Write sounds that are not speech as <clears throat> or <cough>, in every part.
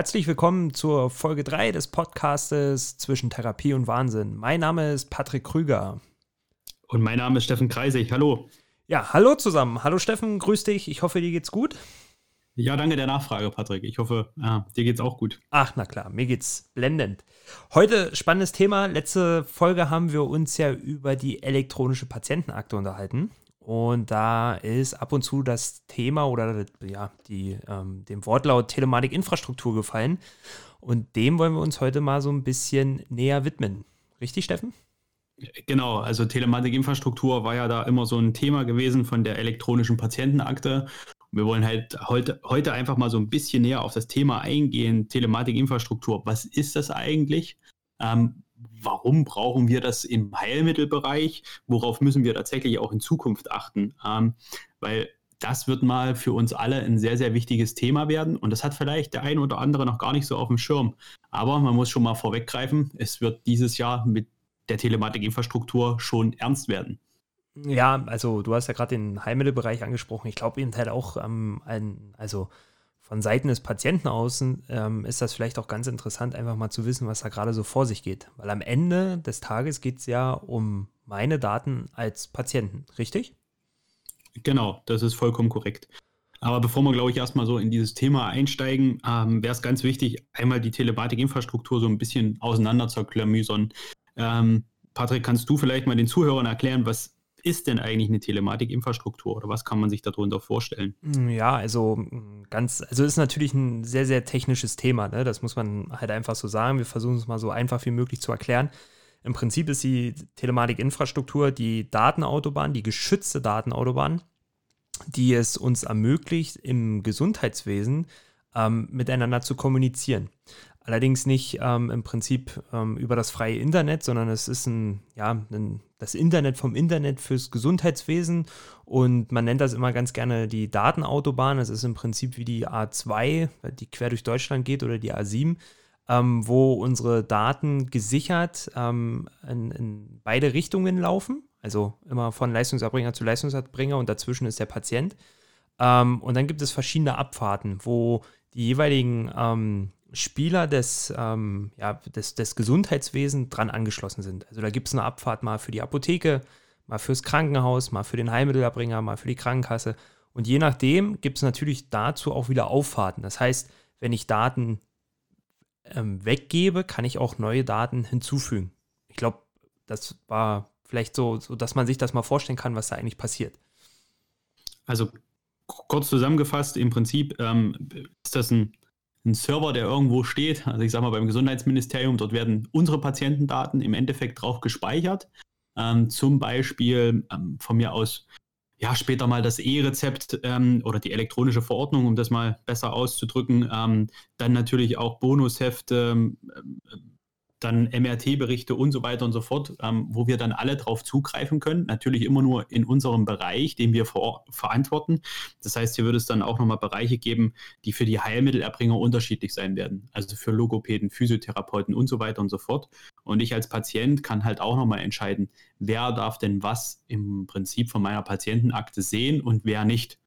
Herzlich willkommen zur Folge 3 des Podcastes zwischen Therapie und Wahnsinn. Mein Name ist Patrick Krüger. Und mein Name ist Steffen Kreisig. Hallo. Ja, hallo zusammen. Hallo Steffen, grüß dich. Ich hoffe, dir geht's gut. Ja, danke der Nachfrage, Patrick. Ich hoffe, ja, dir geht's auch gut. Ach, na klar, mir geht's blendend. Heute spannendes Thema. Letzte Folge haben wir uns ja über die elektronische Patientenakte unterhalten. Und da ist ab und zu das Thema oder ja, die, ähm, dem Wortlaut Telematik-Infrastruktur gefallen. Und dem wollen wir uns heute mal so ein bisschen näher widmen. Richtig, Steffen? Genau, also Telematik-Infrastruktur war ja da immer so ein Thema gewesen von der elektronischen Patientenakte. Wir wollen halt heute, heute einfach mal so ein bisschen näher auf das Thema eingehen. Telematik-Infrastruktur, was ist das eigentlich? Ähm, warum brauchen wir das im Heilmittelbereich? Worauf müssen wir tatsächlich auch in Zukunft achten? Ähm, weil das wird mal für uns alle ein sehr, sehr wichtiges Thema werden. Und das hat vielleicht der ein oder andere noch gar nicht so auf dem Schirm. Aber man muss schon mal vorweggreifen, es wird dieses Jahr mit der Telematikinfrastruktur schon ernst werden. Ja, also du hast ja gerade den Heilmittelbereich angesprochen. Ich glaube eben halt auch, ähm, ein, also von Seiten des Patienten außen ähm, ist das vielleicht auch ganz interessant, einfach mal zu wissen, was da gerade so vor sich geht. Weil am Ende des Tages geht es ja um meine Daten als Patienten, richtig? Genau, das ist vollkommen korrekt. Aber bevor wir, glaube ich, erstmal so in dieses Thema einsteigen, ähm, wäre es ganz wichtig, einmal die Telematikinfrastruktur so ein bisschen auseinander zu klamüsern. Ähm, Patrick, kannst du vielleicht mal den Zuhörern erklären, was ist denn eigentlich eine Telematikinfrastruktur oder was kann man sich darunter vorstellen? Mm, ja, also mm, ganz, also ist natürlich ein sehr, sehr technisches Thema, ne? das muss man halt einfach so sagen. Wir versuchen es mal so einfach wie möglich zu erklären. Im Prinzip ist die Telematikinfrastruktur die Datenautobahn, die geschützte Datenautobahn, die es uns ermöglicht, im Gesundheitswesen ähm, miteinander zu kommunizieren. Allerdings nicht ähm, im Prinzip ähm, über das freie Internet, sondern es ist ein, ja, ein, das Internet vom Internet fürs Gesundheitswesen und man nennt das immer ganz gerne die Datenautobahn. Es ist im Prinzip wie die A2, die quer durch Deutschland geht oder die A7, ähm, wo unsere Daten gesichert ähm, in, in beide Richtungen laufen. Also immer von Leistungserbringer zu Leistungserbringer und dazwischen ist der Patient. Ähm, und dann gibt es verschiedene Abfahrten, wo die jeweiligen ähm, Spieler des, ähm, ja, des, des Gesundheitswesens dran angeschlossen sind. Also da gibt es eine Abfahrt mal für die Apotheke, mal fürs Krankenhaus, mal für den Heilmittelerbringer, mal für die Krankenkasse. Und je nachdem gibt es natürlich dazu auch wieder Auffahrten. Das heißt, wenn ich Daten ähm, weggebe, kann ich auch neue Daten hinzufügen. Ich glaube, das war vielleicht so, so, dass man sich das mal vorstellen kann, was da eigentlich passiert. Also kurz zusammengefasst, im Prinzip ähm, ist das ein ein Server, der irgendwo steht, also ich sage mal beim Gesundheitsministerium, dort werden unsere Patientendaten im Endeffekt drauf gespeichert. Ähm, zum Beispiel ähm, von mir aus, ja, später mal das E-Rezept ähm, oder die elektronische Verordnung, um das mal besser auszudrücken. Ähm, dann natürlich auch Bonushefte, ähm, dann MRT-Berichte und so weiter und so fort, ähm, wo wir dann alle drauf zugreifen können. Natürlich immer nur in unserem Bereich, den wir vor, verantworten. Das heißt, hier würde es dann auch nochmal Bereiche geben, die für die Heilmittelerbringer unterschiedlich sein werden. Also für Logopäden, Physiotherapeuten und so weiter und so fort. Und ich als Patient kann halt auch nochmal entscheiden, wer darf denn was im Prinzip von meiner Patientenakte sehen und wer nicht.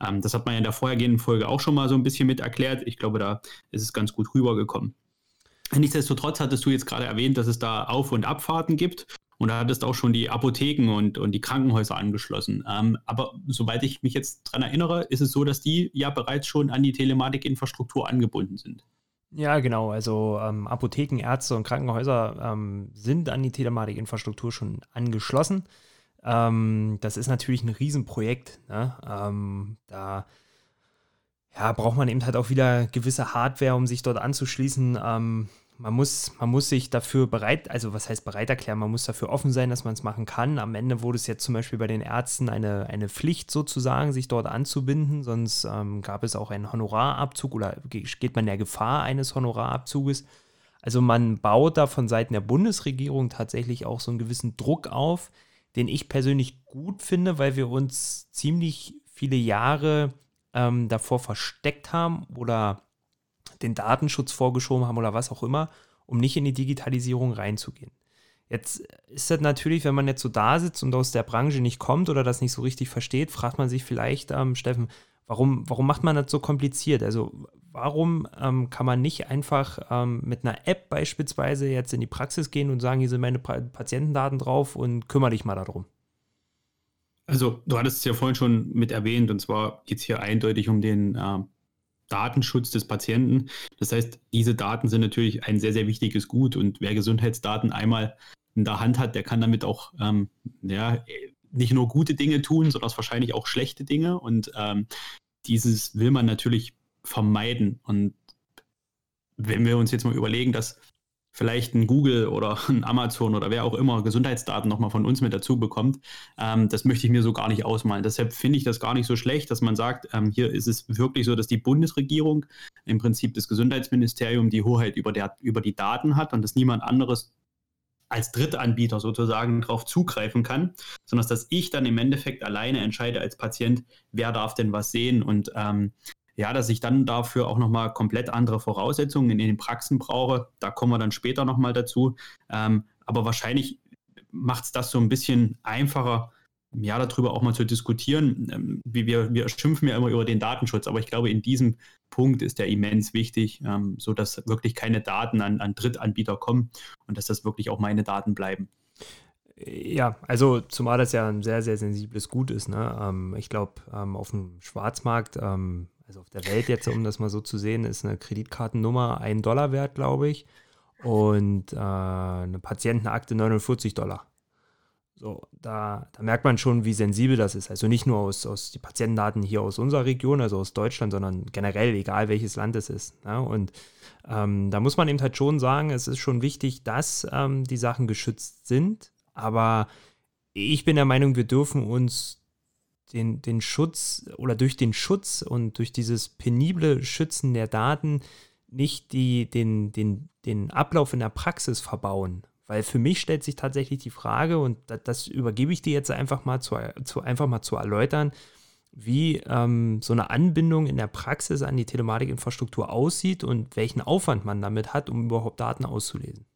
Ähm, das hat man ja in der vorhergehenden Folge auch schon mal so ein bisschen mit erklärt. Ich glaube, da ist es ganz gut rübergekommen. Nichtsdestotrotz hattest du jetzt gerade erwähnt, dass es da Auf- und Abfahrten gibt. Und da hattest auch schon die Apotheken und, und die Krankenhäuser angeschlossen. Ähm, aber soweit ich mich jetzt daran erinnere, ist es so, dass die ja bereits schon an die Telematikinfrastruktur angebunden sind. Ja, genau. Also ähm, Apotheken, Ärzte und Krankenhäuser ähm, sind an die Telematikinfrastruktur schon angeschlossen. Ähm, das ist natürlich ein Riesenprojekt. Ne? Ähm, da ja, braucht man eben halt auch wieder gewisse Hardware, um sich dort anzuschließen. Ähm, man muss, man muss sich dafür bereit, also was heißt bereit erklären, man muss dafür offen sein, dass man es machen kann. Am Ende wurde es jetzt zum Beispiel bei den Ärzten eine, eine Pflicht sozusagen, sich dort anzubinden, sonst ähm, gab es auch einen Honorarabzug oder geht man der Gefahr eines Honorarabzuges. Also man baut da von Seiten der Bundesregierung tatsächlich auch so einen gewissen Druck auf, den ich persönlich gut finde, weil wir uns ziemlich viele Jahre ähm, davor versteckt haben oder den Datenschutz vorgeschoben haben oder was auch immer, um nicht in die Digitalisierung reinzugehen. Jetzt ist das natürlich, wenn man jetzt so da sitzt und aus der Branche nicht kommt oder das nicht so richtig versteht, fragt man sich vielleicht, ähm, Steffen, warum, warum macht man das so kompliziert? Also warum ähm, kann man nicht einfach ähm, mit einer App beispielsweise jetzt in die Praxis gehen und sagen, hier sind meine pa Patientendaten drauf und kümmere dich mal darum? Also, du hattest es ja vorhin schon mit erwähnt, und zwar geht es hier eindeutig um den äh, Datenschutz des Patienten. Das heißt, diese Daten sind natürlich ein sehr, sehr wichtiges Gut und wer Gesundheitsdaten einmal in der Hand hat, der kann damit auch ähm, ja, nicht nur gute Dinge tun, sondern wahrscheinlich auch schlechte Dinge. Und ähm, dieses will man natürlich vermeiden. Und wenn wir uns jetzt mal überlegen, dass vielleicht ein Google oder <laughs> ein Amazon oder wer auch immer Gesundheitsdaten nochmal von uns mit dazu bekommt, ähm, das möchte ich mir so gar nicht ausmalen. Deshalb finde ich das gar nicht so schlecht, dass man sagt, ähm, hier ist es wirklich so, dass die Bundesregierung im Prinzip das Gesundheitsministerium die Hoheit über, der, über die Daten hat und dass niemand anderes als Drittanbieter sozusagen darauf zugreifen kann, sondern dass ich dann im Endeffekt alleine entscheide als Patient, wer darf denn was sehen und ähm, ja, dass ich dann dafür auch nochmal komplett andere Voraussetzungen in den Praxen brauche. Da kommen wir dann später nochmal dazu. Ähm, aber wahrscheinlich macht es das so ein bisschen einfacher, ja, darüber auch mal zu diskutieren. Ähm, wie wir, wir schimpfen ja immer über den Datenschutz, aber ich glaube, in diesem Punkt ist der immens wichtig, ähm, sodass wirklich keine Daten an, an Drittanbieter kommen und dass das wirklich auch meine Daten bleiben. Ja, also zumal das ja ein sehr, sehr sensibles Gut ist. Ne? Ähm, ich glaube, ähm, auf dem Schwarzmarkt ähm, also auf der Welt jetzt, um das mal so zu sehen, ist eine Kreditkartennummer 1 Dollar wert, glaube ich. Und äh, eine Patientenakte 49 Dollar. So, da, da, merkt man schon, wie sensibel das ist. Also nicht nur aus, aus die Patientendaten hier aus unserer Region, also aus Deutschland, sondern generell, egal welches Land es ist. Ne? Und ähm, da muss man eben halt schon sagen, es ist schon wichtig, dass ähm, die Sachen geschützt sind. Aber ich bin der Meinung, wir dürfen uns den, den Schutz oder durch den Schutz und durch dieses penible Schützen der Daten nicht die, den, den, den Ablauf in der Praxis verbauen. Weil für mich stellt sich tatsächlich die Frage, und das, das übergebe ich dir jetzt einfach mal zu, zu, einfach mal zu erläutern, wie ähm, so eine Anbindung in der Praxis an die Telematikinfrastruktur aussieht und welchen Aufwand man damit hat, um überhaupt Daten auszulesen.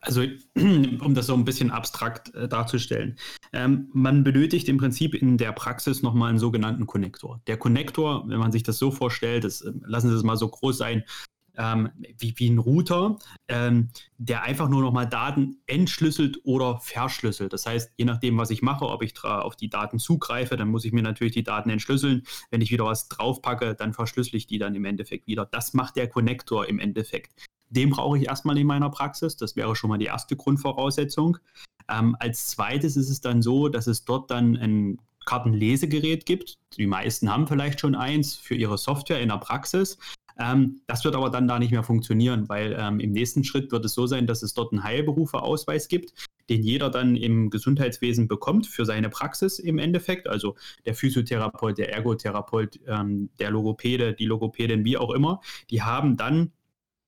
Also, <clears throat> um das so ein bisschen abstrakt äh, darzustellen. Ähm, man benötigt im Prinzip in der Praxis nochmal einen sogenannten Konnektor. Der Konnektor, wenn man sich das so vorstellt, das, äh, lassen Sie es mal so groß sein, ähm, wie, wie ein Router, ähm, der einfach nur nochmal Daten entschlüsselt oder verschlüsselt. Das heißt, je nachdem, was ich mache, ob ich auf die Daten zugreife, dann muss ich mir natürlich die Daten entschlüsseln. Wenn ich wieder was draufpacke, dann verschlüssel ich die dann im Endeffekt wieder. Das macht der Konnektor im Endeffekt. Den brauche ich erstmal in meiner Praxis. Das wäre schon mal die erste Grundvoraussetzung. Ähm, als zweites ist es dann so, dass es dort dann ein Kartenlesegerät gibt. Die meisten haben vielleicht schon eins für ihre Software in der Praxis. Ähm, das wird aber dann da nicht mehr funktionieren, weil ähm, im nächsten Schritt wird es so sein, dass es dort einen Heilberufeausweis gibt, den jeder dann im Gesundheitswesen bekommt für seine Praxis im Endeffekt. Also der Physiotherapeut, der Ergotherapeut, ähm, der Logopäde, die Logopädin, wie auch immer, die haben dann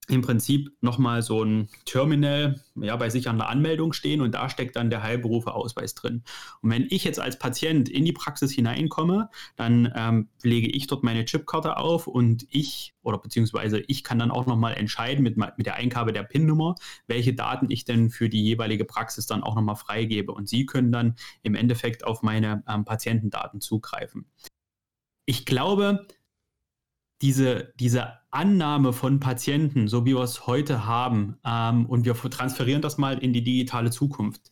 im Prinzip nochmal so ein Terminal ja, bei sich an der Anmeldung stehen und da steckt dann der Heilberufeausweis drin. Und wenn ich jetzt als Patient in die Praxis hineinkomme, dann ähm, lege ich dort meine Chipkarte auf und ich oder beziehungsweise ich kann dann auch nochmal entscheiden mit, mit der Eingabe der PIN-Nummer, welche Daten ich denn für die jeweilige Praxis dann auch nochmal freigebe. Und Sie können dann im Endeffekt auf meine ähm, Patientendaten zugreifen. Ich glaube, diese, diese Annahme von Patienten, so wie wir es heute haben, ähm, und wir transferieren das mal in die digitale Zukunft.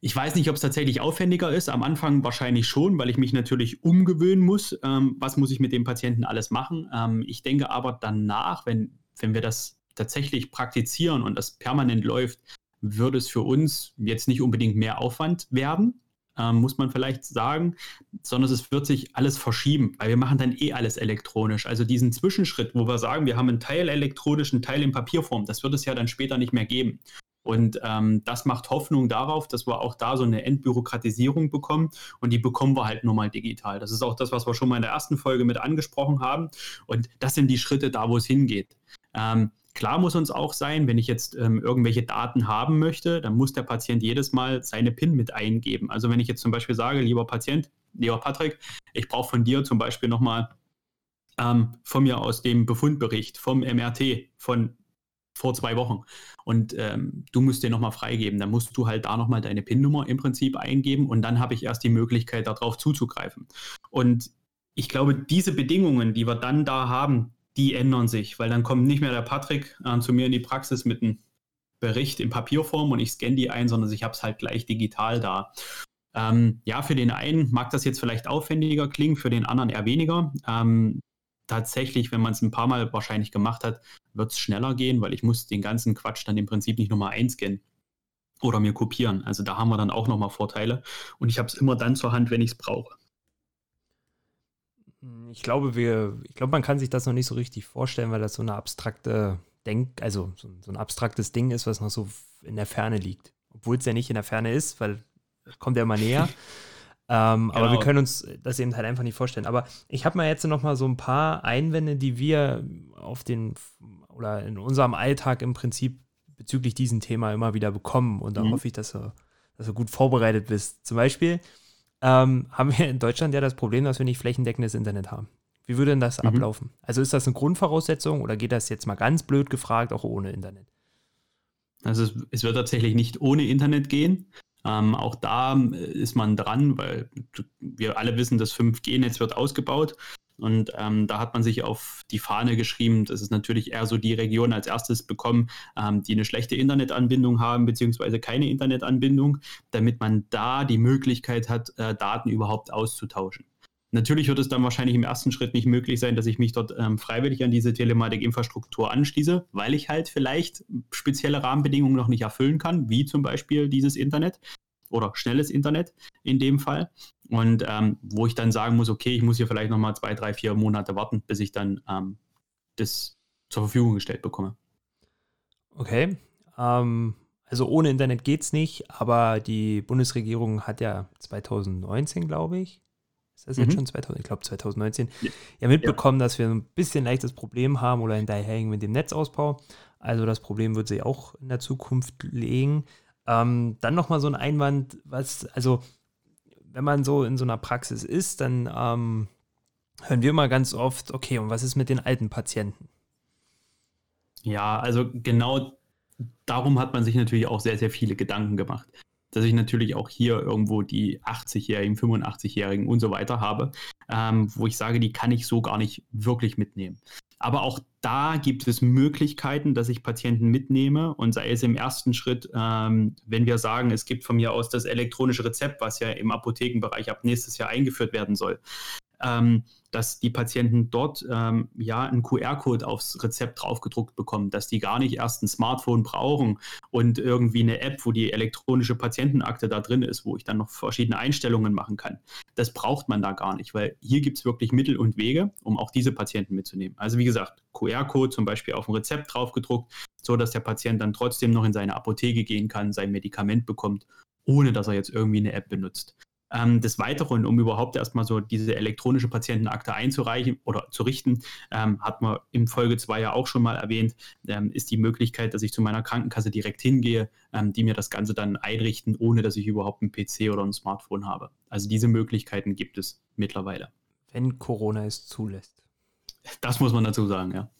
Ich weiß nicht, ob es tatsächlich aufwendiger ist. Am Anfang wahrscheinlich schon, weil ich mich natürlich umgewöhnen muss. Ähm, was muss ich mit dem Patienten alles machen? Ähm, ich denke aber danach, wenn, wenn wir das tatsächlich praktizieren und das permanent läuft, würde es für uns jetzt nicht unbedingt mehr Aufwand werden, ähm, muss man vielleicht sagen, sondern es wird sich alles verschieben, weil wir machen dann eh alles elektronisch. Also diesen Zwischenschritt, wo wir sagen, wir haben einen Teil elektronisch, einen Teil in Papierform, das wird es ja dann später nicht mehr geben. Und ähm, das macht Hoffnung darauf, dass wir auch da so eine Entbürokratisierung bekommen. Und die bekommen wir halt nur mal digital. Das ist auch das, was wir schon mal in der ersten Folge mit angesprochen haben. Und das sind die Schritte da, wo es hingeht. Ähm, Klar muss uns auch sein, wenn ich jetzt ähm, irgendwelche Daten haben möchte, dann muss der Patient jedes Mal seine PIN mit eingeben. Also wenn ich jetzt zum Beispiel sage, lieber Patient, lieber Patrick, ich brauche von dir zum Beispiel nochmal ähm, von mir aus dem Befundbericht vom MRT von vor zwei Wochen und ähm, du musst den nochmal freigeben, dann musst du halt da nochmal deine PIN-Nummer im Prinzip eingeben und dann habe ich erst die Möglichkeit, darauf zuzugreifen. Und ich glaube, diese Bedingungen, die wir dann da haben, die ändern sich, weil dann kommt nicht mehr der Patrick äh, zu mir in die Praxis mit einem Bericht in Papierform und ich scanne die ein, sondern ich habe es halt gleich digital da. Ähm, ja, für den einen mag das jetzt vielleicht aufwendiger klingen, für den anderen eher weniger. Ähm, tatsächlich, wenn man es ein paar Mal wahrscheinlich gemacht hat, wird es schneller gehen, weil ich muss den ganzen Quatsch dann im Prinzip nicht nochmal einscannen oder mir kopieren. Also da haben wir dann auch nochmal Vorteile und ich habe es immer dann zur Hand, wenn ich es brauche. Ich glaube, wir, ich glaube, man kann sich das noch nicht so richtig vorstellen, weil das so eine abstrakte Denk, also so, so ein abstraktes Ding ist, was noch so in der Ferne liegt. Obwohl es ja nicht in der Ferne ist, weil es kommt ja immer näher. <laughs> Ähm, genau. Aber wir genau. können uns das eben halt einfach nicht vorstellen. Aber ich habe mal jetzt noch mal so ein paar Einwände, die wir auf den oder in unserem Alltag im Prinzip bezüglich diesem Thema immer wieder bekommen. Und da mhm. hoffe ich, dass du, dass du gut vorbereitet bist. Zum Beispiel ähm, haben wir in Deutschland ja das Problem, dass wir nicht flächendeckendes Internet haben. Wie würde denn das mhm. ablaufen? Also ist das eine Grundvoraussetzung oder geht das jetzt mal ganz blöd gefragt auch ohne Internet? Also es, es wird tatsächlich nicht ohne Internet gehen. Ähm, auch da äh, ist man dran, weil wir alle wissen, das 5G-Netz wird ausgebaut. Und ähm, da hat man sich auf die Fahne geschrieben, dass es natürlich eher so die Regionen als erstes bekommen, ähm, die eine schlechte Internetanbindung haben, beziehungsweise keine Internetanbindung, damit man da die Möglichkeit hat, äh, Daten überhaupt auszutauschen. Natürlich wird es dann wahrscheinlich im ersten Schritt nicht möglich sein, dass ich mich dort ähm, freiwillig an diese Telematik-Infrastruktur anschließe, weil ich halt vielleicht spezielle Rahmenbedingungen noch nicht erfüllen kann, wie zum Beispiel dieses Internet oder schnelles Internet in dem Fall. Und ähm, wo ich dann sagen muss, okay, ich muss hier vielleicht nochmal zwei, drei, vier Monate warten, bis ich dann ähm, das zur Verfügung gestellt bekomme. Okay. Ähm, also ohne Internet geht es nicht, aber die Bundesregierung hat ja 2019, glaube ich, ist das mhm. jetzt schon 2000, ich glaube 2019, ja, ja mitbekommen, ja. dass wir ein bisschen leichtes Problem haben oder hinterherhängen mit dem Netzausbau. Also das Problem wird sich auch in der Zukunft legen. Ähm, dann nochmal so ein Einwand, was, also wenn man so in so einer Praxis ist, dann ähm, hören wir mal ganz oft, okay, und was ist mit den alten Patienten? Ja, also genau darum hat man sich natürlich auch sehr, sehr viele Gedanken gemacht dass ich natürlich auch hier irgendwo die 80-Jährigen, 85-Jährigen und so weiter habe, ähm, wo ich sage, die kann ich so gar nicht wirklich mitnehmen. Aber auch da gibt es Möglichkeiten, dass ich Patienten mitnehme und sei es im ersten Schritt, ähm, wenn wir sagen, es gibt von mir aus das elektronische Rezept, was ja im Apothekenbereich ab nächstes Jahr eingeführt werden soll. Ähm, dass die Patienten dort ähm, ja einen QR-Code aufs Rezept draufgedruckt bekommen, dass die gar nicht erst ein Smartphone brauchen und irgendwie eine App, wo die elektronische Patientenakte da drin ist, wo ich dann noch verschiedene Einstellungen machen kann. Das braucht man da gar nicht, weil hier gibt es wirklich Mittel und Wege, um auch diese Patienten mitzunehmen. Also wie gesagt, QR-Code zum Beispiel auf ein Rezept draufgedruckt, so dass der Patient dann trotzdem noch in seine Apotheke gehen kann, sein Medikament bekommt, ohne dass er jetzt irgendwie eine App benutzt. Ähm, des Weiteren, um überhaupt erstmal so diese elektronische Patientenakte einzureichen oder zu richten, ähm, hat man im Folge 2 ja auch schon mal erwähnt, ähm, ist die Möglichkeit, dass ich zu meiner Krankenkasse direkt hingehe, ähm, die mir das Ganze dann einrichten, ohne dass ich überhaupt einen PC oder ein Smartphone habe. Also diese Möglichkeiten gibt es mittlerweile. Wenn Corona es zulässt. Das muss man dazu sagen, ja.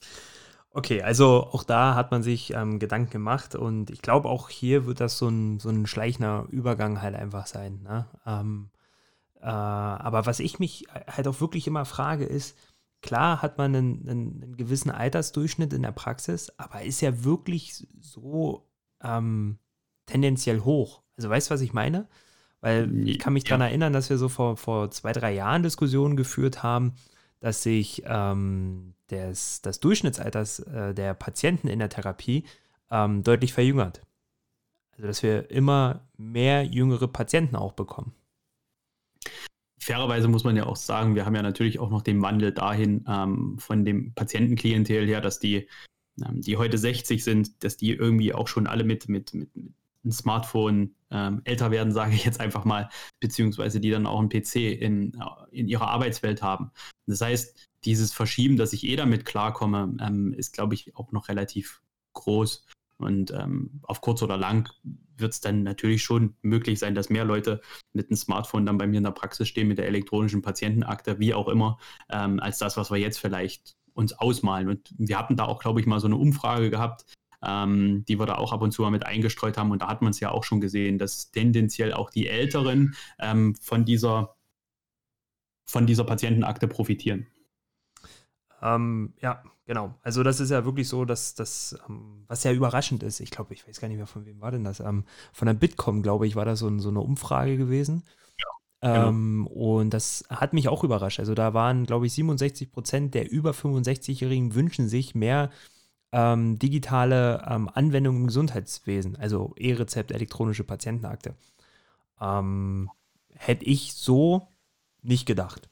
Okay, also auch da hat man sich ähm, Gedanken gemacht und ich glaube, auch hier wird das so ein, so ein schleichender Übergang halt einfach sein. Ne? Ähm, äh, aber was ich mich halt auch wirklich immer frage, ist, klar hat man einen, einen, gewissen Altersdurchschnitt in der Praxis, aber ist ja wirklich so ähm, tendenziell hoch. Also weißt du, was ich meine? Weil ich kann mich ja. daran erinnern, dass wir so vor, vor zwei, drei Jahren Diskussionen geführt haben, dass sich ähm, des, des Durchschnittsalters äh, der Patienten in der Therapie ähm, deutlich verjüngert. Also dass wir immer mehr jüngere Patienten auch bekommen. Fairerweise muss man ja auch sagen, wir haben ja natürlich auch noch den Wandel dahin ähm, von dem Patientenklientel her, dass die, ähm, die heute 60 sind, dass die irgendwie auch schon alle mit, mit, mit, mit ein Smartphone ähm, älter werden, <laughs> sage ich jetzt einfach mal, beziehungsweise die dann auch einen PC in, in ihrer Arbeitswelt haben. Das heißt, dieses Verschieben, dass ich eh damit klarkomme, ähm, ist, glaube ich, auch noch relativ groß. Und ähm, auf kurz oder lang wird es dann natürlich schon möglich sein, dass mehr Leute mit einem Smartphone dann bei mir in der Praxis stehen, mit der elektronischen Patientenakte, wie auch immer, ähm, als das, was wir jetzt vielleicht uns ausmalen. Und wir hatten da auch, glaube ich, mal so eine Umfrage gehabt, ähm, die wir da auch ab und zu mal mit eingestreut haben. Und da hat man es ja auch schon gesehen, dass tendenziell auch die Älteren ähm, von dieser von dieser Patientenakte profitieren. Ähm, ja, genau. Also das ist ja wirklich so, dass das, ähm, was ja überraschend ist, ich glaube, ich weiß gar nicht mehr, von wem war denn das, ähm, von der Bitkom, glaube ich, war das so, so eine Umfrage gewesen. Ja, genau. Und das hat mich auch überrascht. Also da waren, glaube ich, 67 Prozent der über 65-Jährigen wünschen sich mehr ähm, digitale ähm, Anwendungen im Gesundheitswesen, also E-Rezept, elektronische Patientenakte. Ähm, hätte ich so nicht gedacht.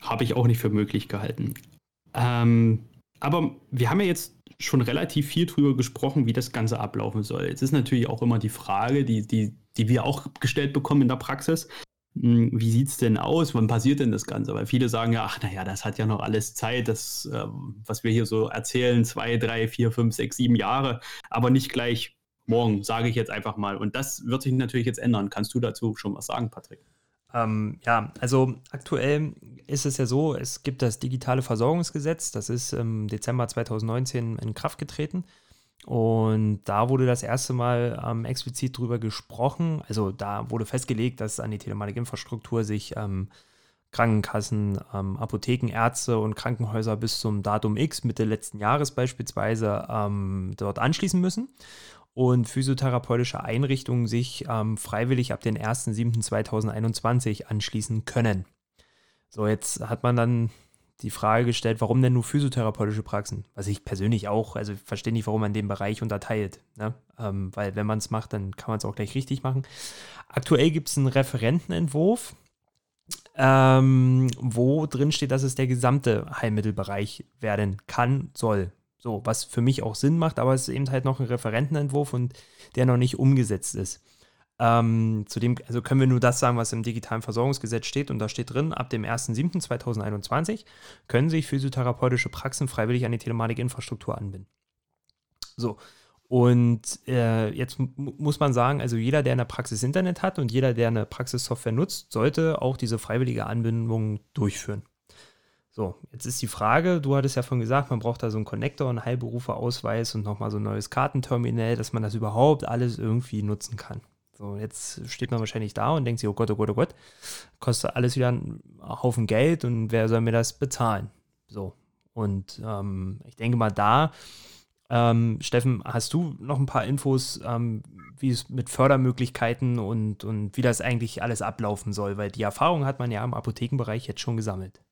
Habe ich auch nicht für möglich gehalten. Ähm, aber wir haben ja jetzt schon relativ viel drüber gesprochen, wie das Ganze ablaufen soll. Jetzt ist natürlich auch immer die Frage, die, die, die wir auch gestellt bekommen in der Praxis. Hm, wie sieht es denn aus? Wann passiert denn das Ganze? Weil viele sagen ja, ach naja, das hat ja noch alles Zeit, das, äh, was wir hier so erzählen, zwei, drei, vier, fünf, sechs, sieben Jahre, aber nicht gleich morgen, sage ich jetzt einfach mal. Und das wird sich natürlich jetzt ändern. Kannst du dazu schon was sagen, Patrick? Ähm, ja, also aktuell ist es ja so, es gibt das digitale Versorgungsgesetz, das ist im Dezember 2019 in Kraft getreten. Und da wurde das erste Mal ähm, explizit drüber gesprochen. Also da wurde festgelegt, dass an die Telematikinfrastruktur sich ähm, Krankenkassen, ähm, Apotheken, Ärzte und Krankenhäuser bis zum Datum X, Mitte letzten Jahres beispielsweise, ähm, dort anschließen müssen und physiotherapeutische Einrichtungen sich ähm, freiwillig ab den 1.7.2021 anschließen können. So, jetzt hat man dann die Frage gestellt, warum denn nur physiotherapeutische Praxen? Was ich persönlich auch, also verstehe nicht, warum man den Bereich unterteilt. Ne? Ähm, weil wenn man es macht, dann kann man es auch gleich richtig machen. Aktuell gibt es einen Referentenentwurf, ähm, wo drin steht, dass es der gesamte Heilmittelbereich werden kann, soll. So, was für mich auch Sinn macht, aber es ist eben halt noch ein Referentenentwurf und der noch nicht umgesetzt ist. Ähm, zudem, also können wir nur das sagen, was im digitalen Versorgungsgesetz steht und da steht drin, ab dem 1.7.2021 können sich physiotherapeutische Praxen freiwillig an die Telematikinfrastruktur anbinden. So, und äh, jetzt muss man sagen, also jeder, der eine Praxis Internet hat und jeder, der eine Praxissoftware nutzt, sollte auch diese freiwillige Anbindung durchführen. So, jetzt ist die Frage, du hattest ja schon gesagt, man braucht da so einen Connector, einen Heilberuferausweis und nochmal so ein neues Kartenterminal, dass man das überhaupt alles irgendwie nutzen kann. So, jetzt steht man wahrscheinlich da und denkt sich, oh Gott, oh Gott, oh Gott, kostet alles wieder einen Haufen Geld und wer soll mir das bezahlen? So, und ähm, ich denke mal da, ähm, Steffen, hast du noch ein paar Infos, ähm, wie es mit Fördermöglichkeiten und, und wie das eigentlich alles ablaufen soll? Weil die Erfahrung hat man ja im Apothekenbereich jetzt schon gesammelt.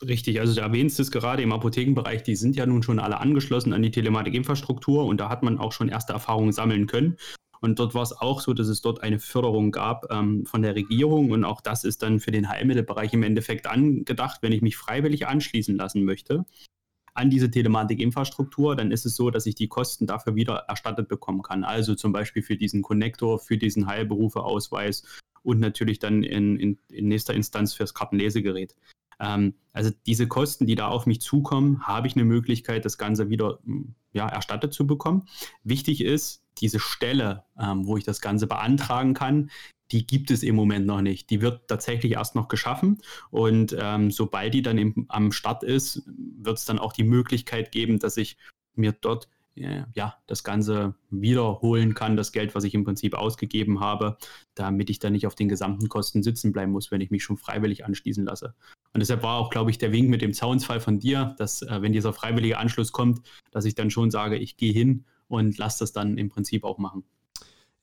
Richtig, also du erwähnst es gerade im Apothekenbereich, die sind ja nun schon alle angeschlossen an die Telematikinfrastruktur und da hat man auch schon erste Erfahrungen sammeln können. Und dort war es auch so, dass es dort eine Förderung gab ähm, von der Regierung und auch das ist dann für den Heilmittelbereich im Endeffekt angedacht, wenn ich mich freiwillig anschließen lassen möchte an diese Telematikinfrastruktur, dann ist es so, dass ich die Kosten dafür wieder erstattet bekommen kann. Also zum Beispiel für diesen Connector, für diesen Heilberufeausweis und natürlich dann in, in, in nächster Instanz fürs Kartenlesegerät. Ähm, also diese Kosten, die da auf mich zukommen, habe ich eine Möglichkeit, das Ganze wieder hm, ja, erstattet zu bekommen. Wichtig ist, diese Stelle, ähm, wo ich das Ganze beantragen kann, die gibt es im Moment noch nicht. Die wird tatsächlich erst noch geschaffen. Und ähm, sobald die dann im, am Start ist, wird es dann auch die Möglichkeit geben, dass ich mir dort ja, das Ganze wiederholen kann, das Geld, was ich im Prinzip ausgegeben habe, damit ich dann nicht auf den gesamten Kosten sitzen bleiben muss, wenn ich mich schon freiwillig anschließen lasse. Und deshalb war auch, glaube ich, der Wink mit dem Zaunsfall von dir, dass äh, wenn dieser freiwillige Anschluss kommt, dass ich dann schon sage, ich gehe hin und lasse das dann im Prinzip auch machen.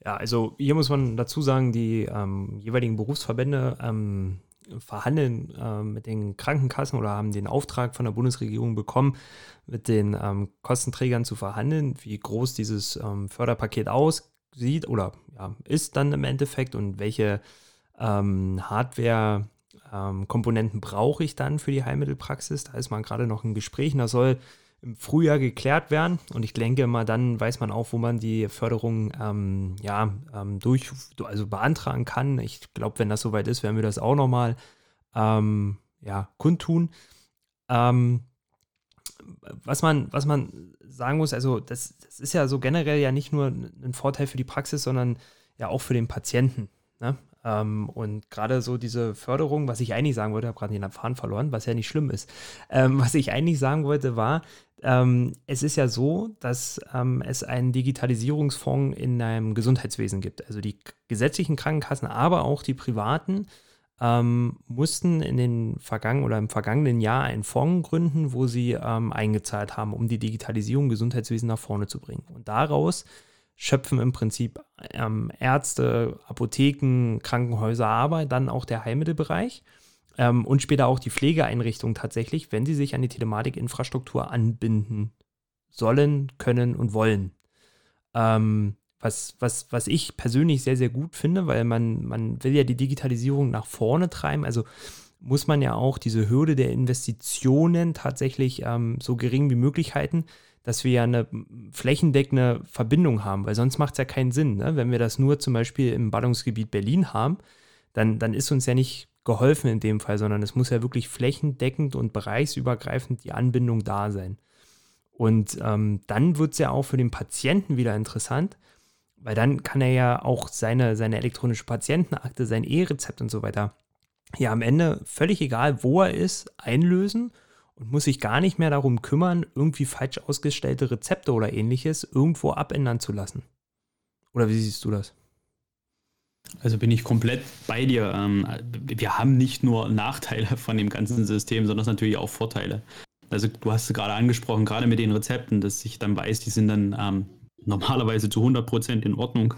Ja, also hier muss man dazu sagen, die ähm, jeweiligen Berufsverbände ähm, verhandeln äh, mit den Krankenkassen oder haben den Auftrag von der Bundesregierung bekommen, mit den ähm, Kostenträgern zu verhandeln, wie groß dieses ähm, Förderpaket aussieht oder ja, ist dann im Endeffekt und welche ähm, Hardware-Komponenten ähm, brauche ich dann für die Heilmittelpraxis. Da ist man gerade noch in Gesprächen. Da soll im Frühjahr geklärt werden. Und ich denke mal, dann weiß man auch, wo man die Förderung ähm, ja, ähm, durch, also beantragen kann. Ich glaube, wenn das soweit ist, werden wir das auch nochmal ähm, ja, kundtun. Ähm, was, man, was man sagen muss, also das, das ist ja so generell ja nicht nur ein Vorteil für die Praxis, sondern ja auch für den Patienten. Ne? Ähm, und gerade so diese Förderung, was ich eigentlich sagen wollte, habe gerade den Faden verloren, was ja nicht schlimm ist. Ähm, was ich eigentlich sagen wollte, war, ähm, es ist ja so, dass ähm, es einen Digitalisierungsfonds in einem Gesundheitswesen gibt. Also die gesetzlichen Krankenkassen, aber auch die privaten ähm, mussten in den vergangenen oder im vergangenen Jahr einen Fonds gründen, wo sie ähm, eingezahlt haben, um die Digitalisierung im Gesundheitswesen nach vorne zu bringen. Und daraus schöpfen im Prinzip ähm, Ärzte, Apotheken, Krankenhäuser, aber dann auch der Heilmittelbereich ähm, und später auch die Pflegeeinrichtungen tatsächlich, wenn sie sich an die Telematikinfrastruktur anbinden sollen, können und wollen. Ähm, was, was, was ich persönlich sehr, sehr gut finde, weil man, man will ja die Digitalisierung nach vorne treiben. Also muss man ja auch diese Hürde der Investitionen tatsächlich ähm, so gering wie möglich halten, dass wir ja eine flächendeckende Verbindung haben, weil sonst macht es ja keinen Sinn. Ne? Wenn wir das nur zum Beispiel im Ballungsgebiet Berlin haben, dann, dann ist uns ja nicht geholfen in dem Fall, sondern es muss ja wirklich flächendeckend und bereichsübergreifend die Anbindung da sein. Und ähm, dann wird es ja auch für den Patienten wieder interessant, weil dann kann er ja auch seine, seine elektronische Patientenakte, sein E-Rezept und so weiter, ja am Ende völlig egal, wo er ist, einlösen und muss sich gar nicht mehr darum kümmern, irgendwie falsch ausgestellte Rezepte oder ähnliches irgendwo abändern zu lassen. Oder wie siehst du das? Also bin ich komplett bei dir. Ähm, wir haben nicht nur Nachteile von dem ganzen System, sondern natürlich auch Vorteile. Also du hast es gerade angesprochen, gerade mit den Rezepten, dass ich dann weiß, die sind dann ähm, normalerweise zu 100 Prozent in Ordnung.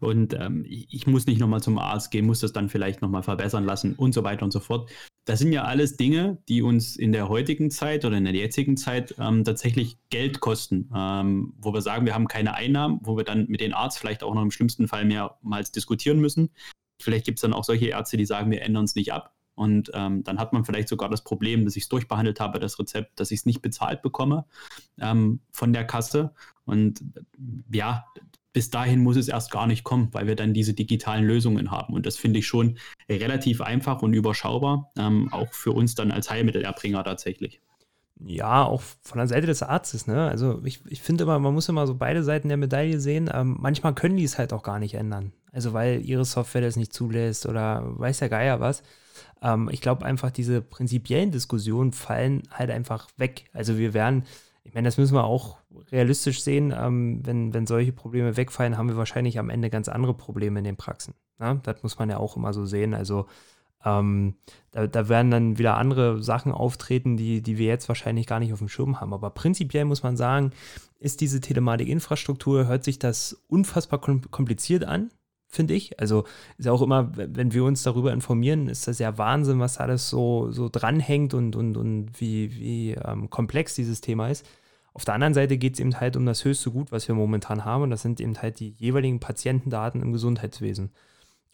Und ähm, ich muss nicht nochmal zum Arzt gehen, muss das dann vielleicht nochmal verbessern lassen und so weiter und so fort. Das sind ja alles Dinge, die uns in der heutigen Zeit oder in der jetzigen Zeit ähm, tatsächlich Geld kosten, ähm, wo wir sagen, wir haben keine Einnahmen, wo wir dann mit dem Arzt vielleicht auch noch im schlimmsten Fall mehrmals diskutieren müssen. Vielleicht gibt es dann auch solche Ärzte, die sagen, wir ändern es nicht ab. Und ähm, dann hat man vielleicht sogar das Problem, dass ich es durchbehandelt habe, das Rezept, dass ich es nicht bezahlt bekomme ähm, von der Kasse. Und ja, bis dahin muss es erst gar nicht kommen, weil wir dann diese digitalen Lösungen haben. Und das finde ich schon relativ einfach und überschaubar, ähm, auch für uns dann als Heilmittelerbringer tatsächlich. Ja, auch von der Seite des Arztes, ne? Also ich, ich finde immer, man muss immer so beide Seiten der Medaille sehen. Ähm, manchmal können die es halt auch gar nicht ändern. Also weil ihre Software das nicht zulässt oder weiß der Geier was. Ähm, ich glaube einfach, diese prinzipiellen Diskussionen fallen halt einfach weg. Also wir werden, ich meine, das müssen wir auch realistisch sehen, ähm, wenn, wenn solche Probleme wegfallen, haben wir wahrscheinlich am Ende ganz andere Probleme in den Praxen. Ne? Das muss man ja auch immer so sehen. Also ähm, da, da, werden dann wieder andere Sachen auftreten, die, die wir jetzt wahrscheinlich gar nicht auf dem Schirm haben. Aber prinzipiell muss man sagen, ist diese Telematik-Infrastruktur, hört sich das unfassbar kompliziert an finde ich. Also ist ja auch immer, wenn wir uns darüber informieren, ist das ja Wahnsinn, was alles so, so dranhängt und, und, und wie, wie ähm, komplex dieses Thema ist. Auf der anderen Seite geht es eben halt um das höchste Gut, was wir momentan haben, und das sind eben halt die jeweiligen Patientendaten im Gesundheitswesen.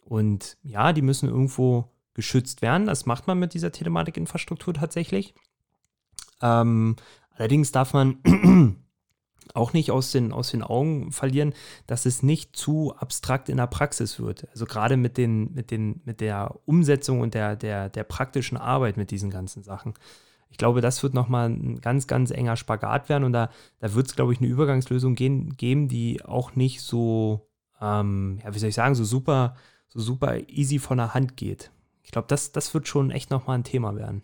Und ja, die müssen irgendwo geschützt werden. Das macht man mit dieser Telematikinfrastruktur tatsächlich. Ähm, allerdings darf man auch nicht aus den, aus den Augen verlieren, dass es nicht zu abstrakt in der Praxis wird. Also gerade mit, den, mit, den, mit der Umsetzung und der, der, der praktischen Arbeit mit diesen ganzen Sachen. Ich glaube, das wird nochmal ein ganz, ganz enger Spagat werden und da, da wird es, glaube ich, eine Übergangslösung gehen, geben, die auch nicht so, ähm, ja, wie soll ich sagen, so super, so super easy von der Hand geht. Ich glaube, das, das wird schon echt nochmal ein Thema werden.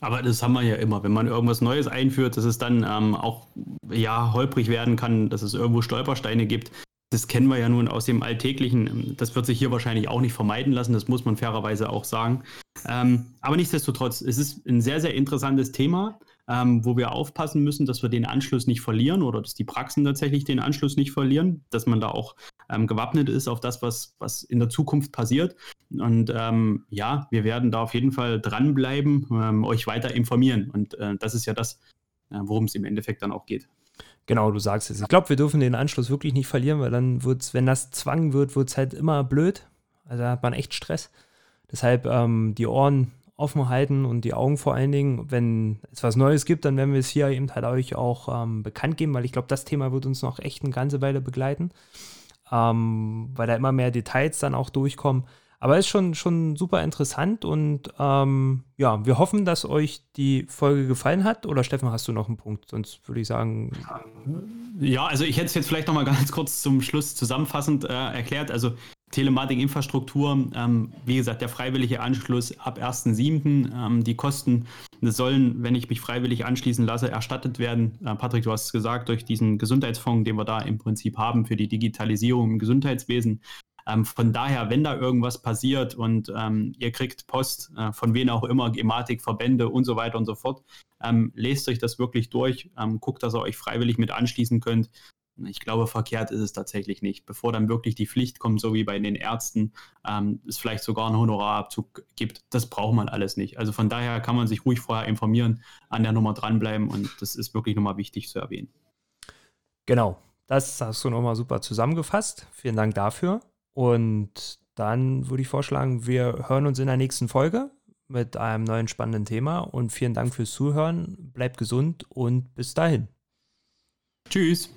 Aber das haben wir ja immer. Wenn man irgendwas Neues einführt, dass es dann ähm, auch ja, holprig werden kann, dass es irgendwo Stolpersteine gibt. Das kennen wir ja nun aus dem Alltäglichen. Das wird sich hier wahrscheinlich auch nicht vermeiden lassen, das muss man fairerweise auch sagen. Ähm, aber nichtsdestotrotz, es ist ein sehr, sehr interessantes Thema, ähm, wo wir aufpassen müssen, dass wir den Anschluss nicht verlieren oder dass die Praxen tatsächlich den Anschluss nicht verlieren, dass man da auch ähm, gewappnet ist auf das, was, was in der Zukunft passiert. Und ähm, ja, wir werden da auf jeden Fall dranbleiben, ähm, euch weiter informieren. Und äh, das ist ja das, äh, worum es im Endeffekt dann auch geht. Genau, du sagst es. Ich glaube, wir dürfen den Anschluss wirklich nicht verlieren, weil dann wird es, wenn das Zwang wird, wird es halt immer blöd. Also da hat man echt Stress. Deshalb ähm, die Ohren offen halten und die Augen vor allen Dingen. Wenn es was Neues gibt, dann werden wir es hier eben halt euch auch ähm, bekannt geben, weil ich glaube, das Thema wird uns noch echt eine ganze Weile begleiten ähm, weil da immer mehr Details dann auch durchkommen. Aber ist schon, schon super interessant und ähm, ja, wir hoffen, dass euch die Folge gefallen hat. Oder Steffen, hast du noch einen Punkt? Sonst würde ich sagen. Ja, also ich hätte es jetzt vielleicht noch mal ganz kurz zum Schluss zusammenfassend äh, erklärt. Also Telematik-Infrastruktur, ähm, wie gesagt, der freiwillige Anschluss ab 1.7. Ähm, die Kosten sollen, wenn ich mich freiwillig anschließen lasse, erstattet werden. Äh, Patrick, du hast es gesagt, durch diesen Gesundheitsfonds, den wir da im Prinzip haben für die Digitalisierung im Gesundheitswesen. Ähm, von daher, wenn da irgendwas passiert und ähm, ihr kriegt Post äh, von wen auch immer, Gematik, Verbände und so weiter und so fort, ähm, lest euch das wirklich durch, ähm, guckt, dass ihr euch freiwillig mit anschließen könnt. Ich glaube, verkehrt ist es tatsächlich nicht. Bevor dann wirklich die Pflicht kommt, so wie bei den Ärzten, ähm, es vielleicht sogar einen Honorarabzug gibt, das braucht man alles nicht. Also von daher kann man sich ruhig vorher informieren, an der Nummer dranbleiben und das ist wirklich nochmal wichtig zu erwähnen. Genau, das hast du nochmal super zusammengefasst. Vielen Dank dafür. Und dann würde ich vorschlagen, wir hören uns in der nächsten Folge mit einem neuen spannenden Thema und vielen Dank fürs Zuhören. Bleibt gesund und bis dahin. Tschüss.